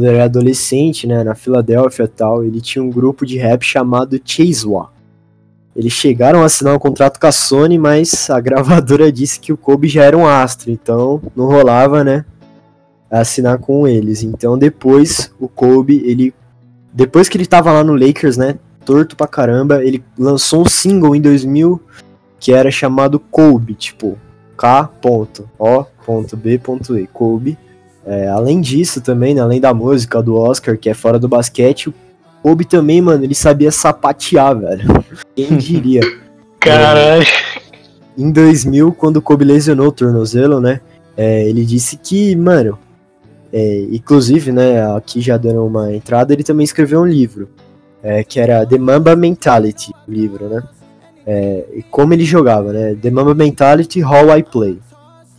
Quando era adolescente, né, na Filadélfia e tal, ele tinha um grupo de rap chamado Chasewa. Eles chegaram a assinar um contrato com a Sony, mas a gravadora disse que o Kobe já era um astro, então não rolava, né? Assinar com eles. Então depois o Kobe, ele. Depois que ele tava lá no Lakers, né? Torto pra caramba, ele lançou um single em 2000 que era chamado Kobe, tipo K.O.B.E. Kobe. É, além disso também, né, além da música do Oscar, que é fora do basquete, o Kobe também, mano, ele sabia sapatear, velho. Quem diria? Caralho. em 2000, quando o Kobe lesionou o tornozelo, né? é, ele disse que, mano, é, inclusive, né, aqui já dando uma entrada, ele também escreveu um livro, é, que era The Mamba Mentality, o livro, né? É, e como ele jogava, né? The Mamba Mentality, How I Play.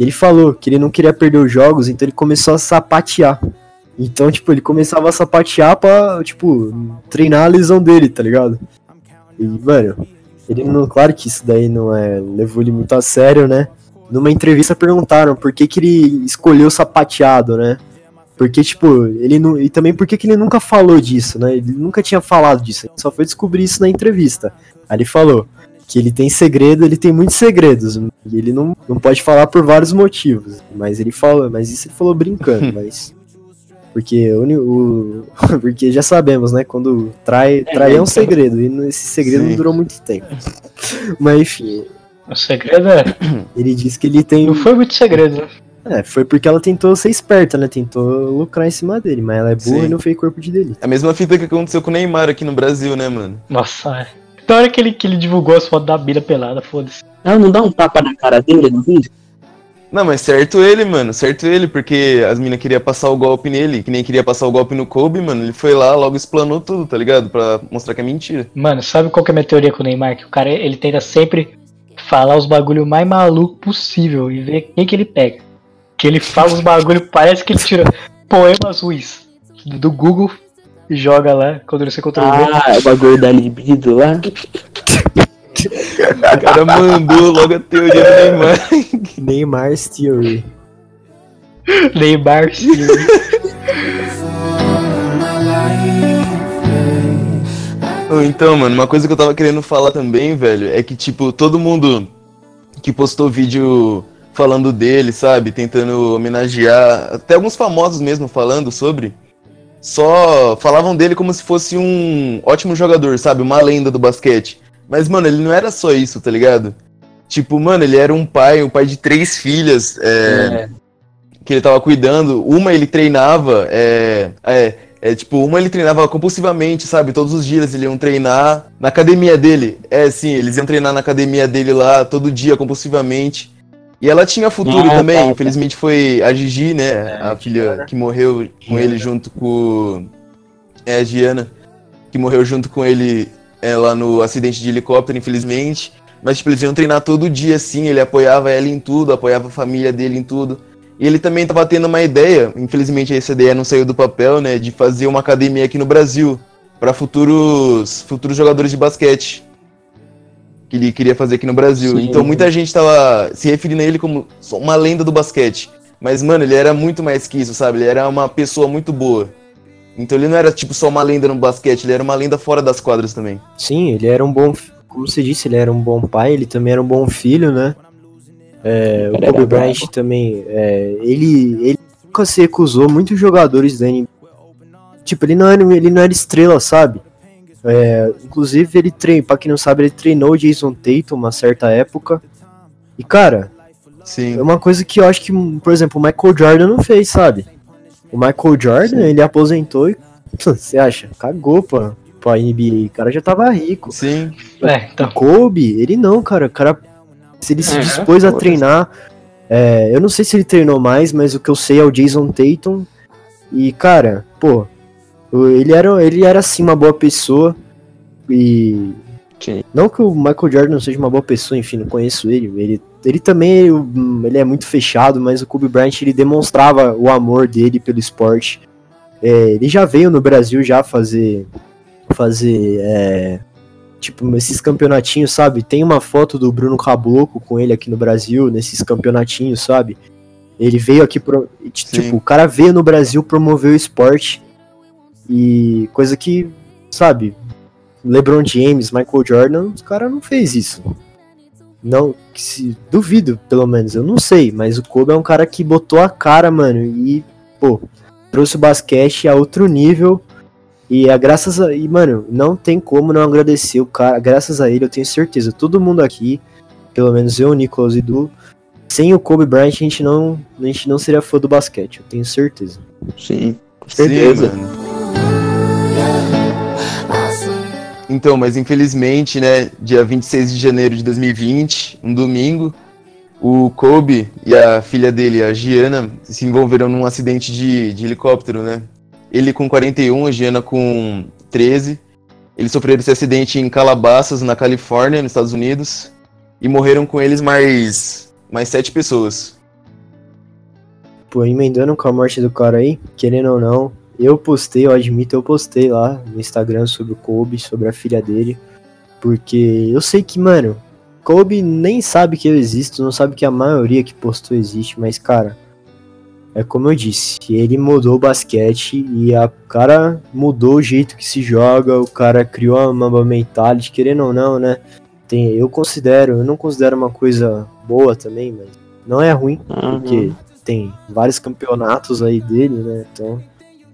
Ele falou que ele não queria perder os jogos, então ele começou a sapatear. Então, tipo, ele começava a sapatear pra, tipo, treinar a lesão dele, tá ligado? E, mano, ele não. Claro que isso daí não é. levou ele muito a sério, né? Numa entrevista perguntaram por que, que ele escolheu sapateado, né? Porque, tipo, ele não. E também por que, que ele nunca falou disso, né? Ele nunca tinha falado disso. Ele só foi descobrir isso na entrevista. Aí ele falou que ele tem segredo, ele tem muitos segredos. E ele não, não pode falar por vários motivos. Mas ele falou, mas isso ele falou brincando, mas. Porque, o, o- porque já sabemos, né? Quando trai, trai é um segredo. E esse segredo Sim. não durou muito tempo. Mas enfim, O segredo é. ele disse que ele tem. Não foi muito segredo, né? É, foi porque ela tentou ser esperta, né? Tentou lucrar em cima dele, mas ela é burra Sim. e não fez corpo de delito. A mesma fita que aconteceu com o Neymar aqui no Brasil, né, mano? Nossa, é. Na hora que ele, que ele divulgou as fotos da Bira pelada, foda-se. Ela não dá um tapa na cara dele no vídeo? Não, mas certo ele, mano. Certo ele, porque as minas queriam passar o golpe nele, que nem queria passar o golpe no Kobe, mano. Ele foi lá, logo explanou tudo, tá ligado? Pra mostrar que é mentira. Mano, sabe qual que é a minha teoria com o Neymar? Que o cara, ele tenta sempre falar os bagulho mais maluco possível e ver quem que ele pega. Que ele fala os bagulho, parece que ele tira poemas ruins do Google e joga lá, quando você contra Ah, o bagulho da libido lá. O cara mandou logo a teoria do Neymar. Neymar's Theory. Neymar, sim. Ou então, mano, uma coisa que eu tava querendo falar também, velho, é que, tipo, todo mundo que postou vídeo falando dele, sabe? Tentando homenagear. Até alguns famosos mesmo falando sobre. Só falavam dele como se fosse um ótimo jogador, sabe? Uma lenda do basquete. Mas, mano, ele não era só isso, tá ligado? Tipo, mano, ele era um pai, um pai de três filhas. é, que ele tava cuidando. Uma ele treinava, é, é, é, tipo, uma ele treinava compulsivamente, sabe? Todos os dias eles iam treinar na academia dele. É, sim, eles iam treinar na academia dele lá todo dia, compulsivamente. E ela tinha futuro Ah, também, infelizmente foi a Gigi, né? É, a filha Giana. que morreu com ele junto com. É, a Giana. Que morreu junto com ele é, lá no acidente de helicóptero, infelizmente. Mas, tipo, eles iam treinar todo dia, assim, ele apoiava ela em tudo, apoiava a família dele em tudo. E ele também tava tendo uma ideia, infelizmente essa ideia não saiu do papel, né, de fazer uma academia aqui no Brasil para futuros futuros jogadores de basquete. Que ele queria fazer aqui no Brasil. Sim. Então muita gente tava se referindo a ele como só uma lenda do basquete. Mas, mano, ele era muito mais que isso, sabe? Ele era uma pessoa muito boa. Então ele não era, tipo, só uma lenda no basquete, ele era uma lenda fora das quadras também. Sim, ele era um bom. Como você disse, ele era um bom pai, ele também era um bom filho, né? É, o Kobe Bryant também. é, ele, ele nunca se recusou muitos jogadores da NBA. Tipo, ele não era, ele não era estrela, sabe? É, inclusive, ele treinou, pra quem não sabe, ele treinou o Jason Tatum uma certa época. E, cara, Sim. é uma coisa que eu acho que, por exemplo, o Michael Jordan não fez, sabe? O Michael Jordan, ele aposentou e. Você acha? Cagou pra, pra NBA. O cara já tava rico. Sim. É, então. O Kobe, ele não, cara. O cara. Se ele se É, dispôs a treinar. é, eu não sei se ele treinou mais, mas o que eu sei é o Jason Tatum. E, cara, pô. Ele era, ele era assim uma boa pessoa. E. Sim. Não que o Michael Jordan não seja uma boa pessoa, enfim, não conheço ele. Ele, ele também hum, ele é muito fechado, mas o Kobe Bryant ele demonstrava o amor dele pelo esporte. É, ele já veio no Brasil já fazer fazer é, tipo esses campeonatinhos, sabe? Tem uma foto do Bruno Caboclo com ele aqui no Brasil nesses campeonatinhos, sabe? Ele veio aqui pro, e, t- Sim. tipo, o cara veio no Brasil promover o esporte e coisa que, sabe, LeBron James, Michael Jordan, os cara não fez isso. Não, se duvido, pelo menos, eu não sei, mas o Kobe é um cara que botou a cara, mano, e pô, trouxe o basquete a outro nível. E é graças a. E, mano, não tem como não agradecer o cara. Graças a ele, eu tenho certeza. Todo mundo aqui, pelo menos eu, Nicolas e Du, sem o Kobe Bryant, a gente não, a gente não seria fã do basquete, eu tenho certeza. Sim, com Sim, certeza. mano. Então, mas infelizmente, né, dia 26 de janeiro de 2020, um domingo, o Kobe e a filha dele, a Giana, se envolveram num acidente de, de helicóptero, né? Ele com 41, a Giana com 13. Eles sofreram esse acidente em Calabasas, na Califórnia, nos Estados Unidos, e morreram com eles mais, mais sete pessoas. Pô, emendando com a morte do cara aí, querendo ou não, eu postei, eu admito, eu postei lá no Instagram sobre o Kobe, sobre a filha dele. Porque eu sei que, mano, Kobe nem sabe que eu existo, não sabe que a maioria que postou existe, mas, cara, é como eu disse, ele mudou o basquete e a o cara mudou o jeito que se joga, o cara criou a Mamba Mentality, querendo ou não, né? Tem, eu considero, eu não considero uma coisa boa também, mas não é ruim porque Uhum. tem vários campeonatos aí dele, né? Então,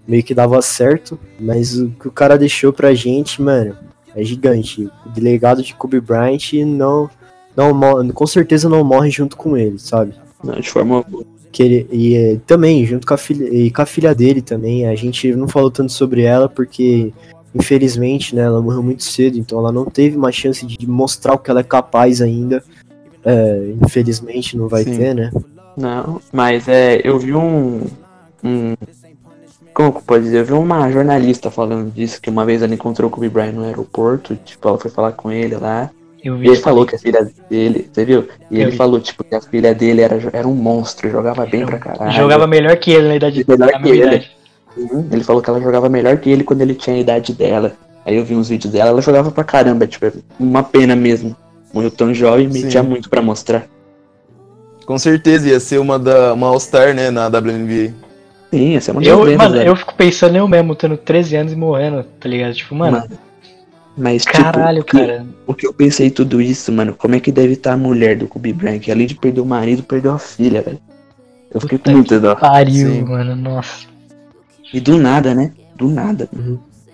meio que dava certo, mas o que o cara deixou pra gente, mano, é gigante. O delegado de Kobe Bryant não, não com certeza não morre junto com ele, sabe? Não, de forma. Que ele, e eh, também, junto com a, filha, e com a filha dele também, a gente não falou tanto sobre ela porque, infelizmente, né, ela morreu muito cedo, então ela não teve uma chance de mostrar o que ela é capaz ainda. É, infelizmente não vai Sim. ter, né? Não, mas é, eu vi um, um. Como que pode dizer? Eu vi uma jornalista falando disso, que uma vez ela encontrou o Kobe Bryant no aeroporto, tipo, ela foi falar com ele lá. Eu E ele falou que a filha dele, você viu? E Eu ele vi. falou, tipo, que a filha dele era, era um monstro, jogava bem pra caralho. Jogava melhor que ele na idade Melhor na que ele. Uhum, Ele falou que ela jogava melhor que ele quando ele tinha a idade dela. Aí eu vi uns vídeos dela, ela jogava pra caramba, tipo, é uma pena mesmo. Morreu tão jovem, Sim. tinha muito pra mostrar. Com certeza ia ser uma, da, uma All-Star, né, na WNBA. Sim, essa é uma Eu, mano, eu fico pensando eu mesmo, tendo 13 anos e morrendo, tá ligado? Tipo, mano, Mas, Caralho, tipo, o que- cara. o que eu pensei tudo isso, mano, como é que deve estar a mulher do Kobe Bryant? Além de perder o marido, perdeu a filha, velho. Eu fiquei com Puta muita dó. Pariu, Sim. mano. Nossa. E do nada, né? Do nada.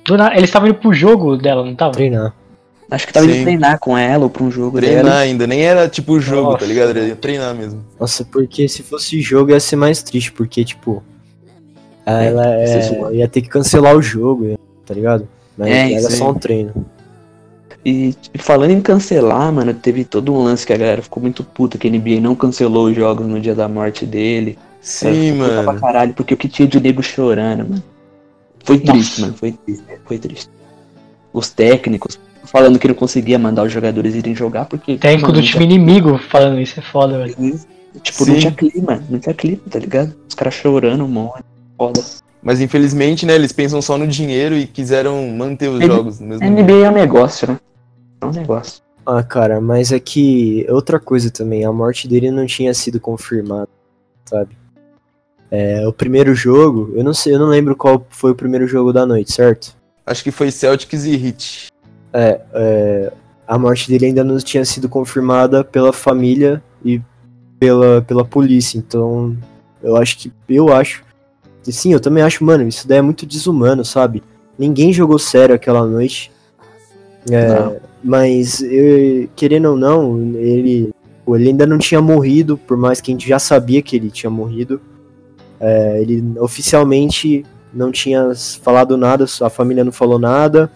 Do nada- Eles estavam indo pro jogo dela, não tava? Treinar. Acho que tava Sim. indo treinar com ela ou pra um jogo Treinar dela. ainda, nem era tipo jogo, Nossa. tá ligado? Era ia treinar mesmo. Nossa, porque se fosse jogo ia ser mais triste, porque, tipo. Ela ia ser é, zoado. ia ter que cancelar o jogo, tá ligado? Mas É, era só um treino. E falando em cancelar, mano, teve todo um lance que a galera ficou muito puta que a NBA não cancelou os jogos no dia da morte dele. Sim, Puta pra mano. caralho, porque o que tinha de nego chorando, mano. Foi triste, mano, foi triste, foi triste. Os técnicos falando que não conseguia mandar os jogadores irem jogar porque. Técnico mano, do time inimigo falando isso é foda, velho. Tipo, não Sim. tinha clima, não tinha clima, tá ligado? Os caras chorando um monte. Foda. Mas infelizmente, né, eles pensam só no dinheiro e quiseram manter os Ele- jogos no mesmo NBA é um negócio, né? É um negócio. Ah, cara, mas é que outra coisa também, a morte dele não tinha sido confirmada, sabe? É, o primeiro jogo, eu não sei, eu não lembro qual foi o primeiro jogo da noite, certo? Acho que foi Celtics e Heat. É, a morte dele ainda não tinha sido confirmada pela família e pela, pela polícia, então eu acho que, eu acho, e sim, eu também acho, mano, isso daí é muito desumano, sabe? Ninguém jogou sério aquela noite, É, mas eu- querendo ou não, ele, ele ainda não tinha morrido, por mais que a gente já sabia que ele tinha morrido. É, ele oficialmente não tinha falado nada, a família não falou nada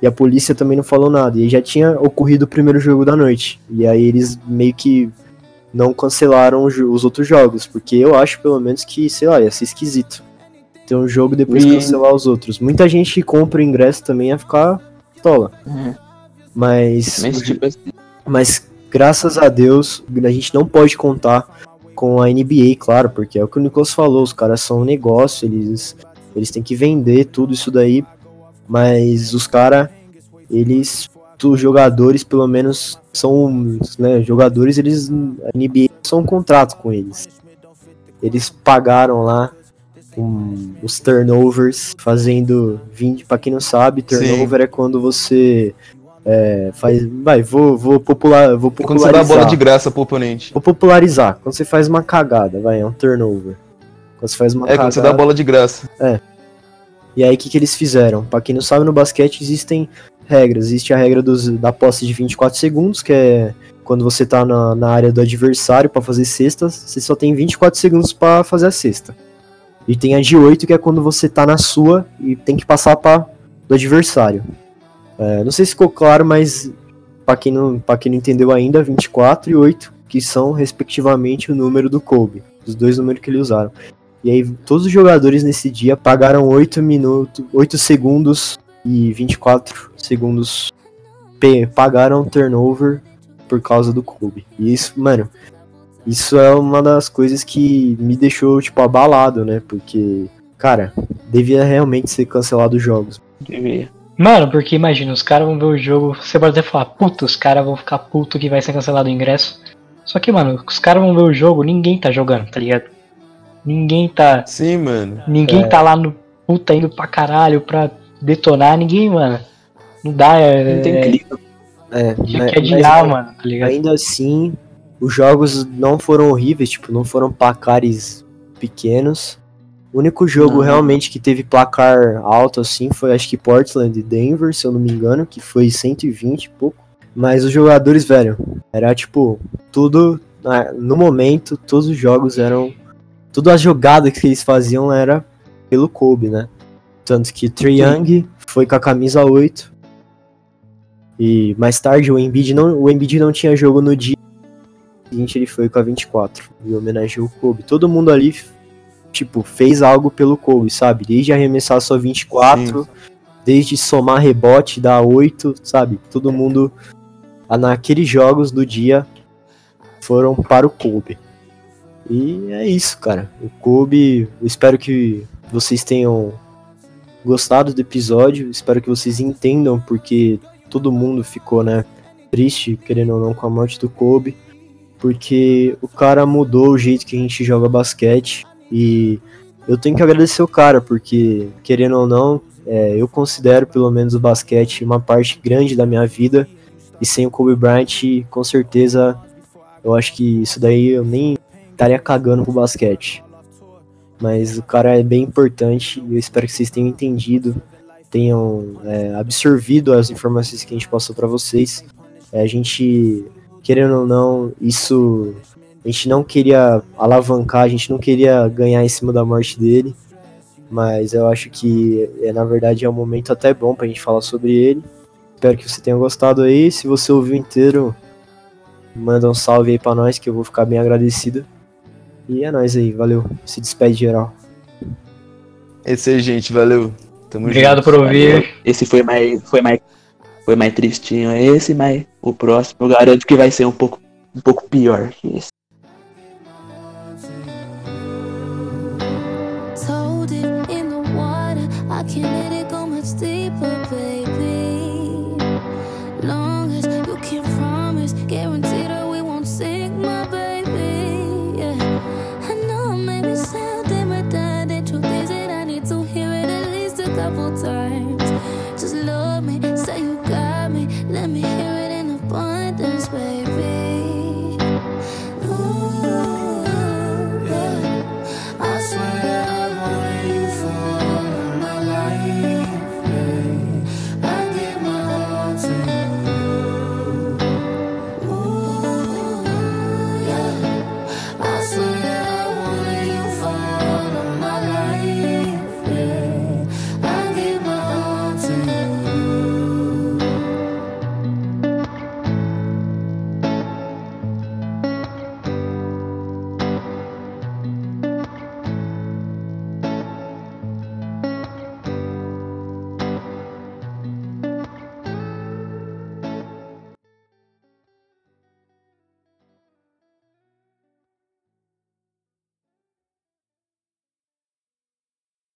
e a polícia também não falou nada. E já tinha ocorrido o primeiro jogo da noite. E aí eles meio que não cancelaram os outros jogos, porque eu acho pelo menos que, sei lá, ia ser esquisito. Ter um jogo e depois E- cancelar os outros. Muita gente compra o ingresso também ia ficar tola. É, Mas, mas tipo assim, mas graças a Deus, a gente não pode contar com a NBA, claro, porque é o que o Nicolas falou, os caras são um negócio, eles, eles têm que vender tudo isso daí, mas os caras, eles, os jogadores pelo menos são, né, jogadores, eles, a NBA são um contrato com eles. Eles pagaram lá um, os turnovers, fazendo 20, pra quem não sabe, turnover é quando você é, faz, vai, vou, vou popular, vou É quando você dá a popularizar. bola de graça pro oponente. Vou popularizar. Quando você faz uma cagada, vai, é um turnover. Quando você faz uma É, cagada. quando você dá a bola de graça. E aí, o que, que eles fizeram? Pra quem não sabe, no basquete existem regras. Existe a regra dos, da posse de 24 segundos, que é quando você tá na, na área do adversário pra fazer cestas, você só tem 24 segundos pra fazer a cesta. E tem a de 8, que é quando você tá na sua e tem que passar pra, do adversário. É, não sei se ficou claro, mas pra quem, não, pra quem não entendeu ainda, 24 e 8, que são respectivamente o número do Kobe. Os dois números que ele usaram. E aí, todos os jogadores nesse dia pagaram 8 minutos, 8 segundos e 24 segundos. Pagaram turnover por causa do Kobe. E isso, mano, isso é uma das coisas que me deixou, tipo, abalado, né? Porque, cara, devia realmente ser cancelado os jogos. devia. Mano, porque imagina, os caras vão ver o jogo, você pode até falar, puta, os caras vão ficar puto que vai ser cancelado o ingresso. Só que, mano, os caras vão ver o jogo, ninguém tá jogando, tá ligado? Ninguém tá. Sim, mano. Ninguém É. tá lá no puta indo pra caralho pra detonar, ninguém, mano. Não dá, é. Não tem é, clima. É, tinha mas- que adiar, mas- mano, tá ligado? Ainda assim, os jogos não foram horríveis, tipo, não foram placares pequenos. O único jogo realmente que teve placar alto, assim, foi acho que Portland e Denver, se eu não me engano, que foi 120 e pouco. Mas os jogadores, velho, era tipo, tudo, no momento, todos os jogos eram. Todas as jogadas que eles faziam era pelo Kobe, né? Tanto que Trae Young foi com a camisa 8. E mais tarde o Embiid não, o Embiid não tinha jogo no dia seguinte, ele foi com a 24 e homenageou o Kobe. Todo mundo ali, tipo, fez algo pelo Kobe, sabe? Desde arremessar a sua 24, desde somar rebote, dar 8, sabe? Todo mundo ah, naqueles jogos do dia foram para o Kobe. E é isso, cara. O Kobe, eu espero que vocês tenham gostado do episódio, espero que vocês entendam porque todo mundo ficou, né, triste, querendo ou não, com a morte do Kobe, porque o cara mudou o jeito que a gente joga basquete e eu tenho que agradecer o cara, porque, querendo ou não, é, eu considero pelo menos o basquete uma parte grande da minha vida. E sem o Kobe Bryant, com certeza, eu acho que isso daí eu nem estaria cagando pro basquete. Mas o cara é bem importante e eu espero que vocês tenham entendido, tenham é, absorvido as informações que a gente passou para vocês. É, a gente, querendo ou não, isso a gente não queria alavancar, a gente não queria ganhar em cima da morte dele, mas eu acho que é, na verdade é um momento até bom pra gente falar sobre ele. Espero que você tenha gostado aí. Se você ouviu inteiro, manda um salve aí pra nós que eu vou ficar bem agradecido. E é nóis aí, valeu. Se despede geral. É isso aí, gente. Valeu. Tamo Obrigado junto. por ouvir. Esse foi mais, foi mais, foi mais tristinho esse, mas o próximo eu garanto que vai ser um pouco, um pouco pior que esse.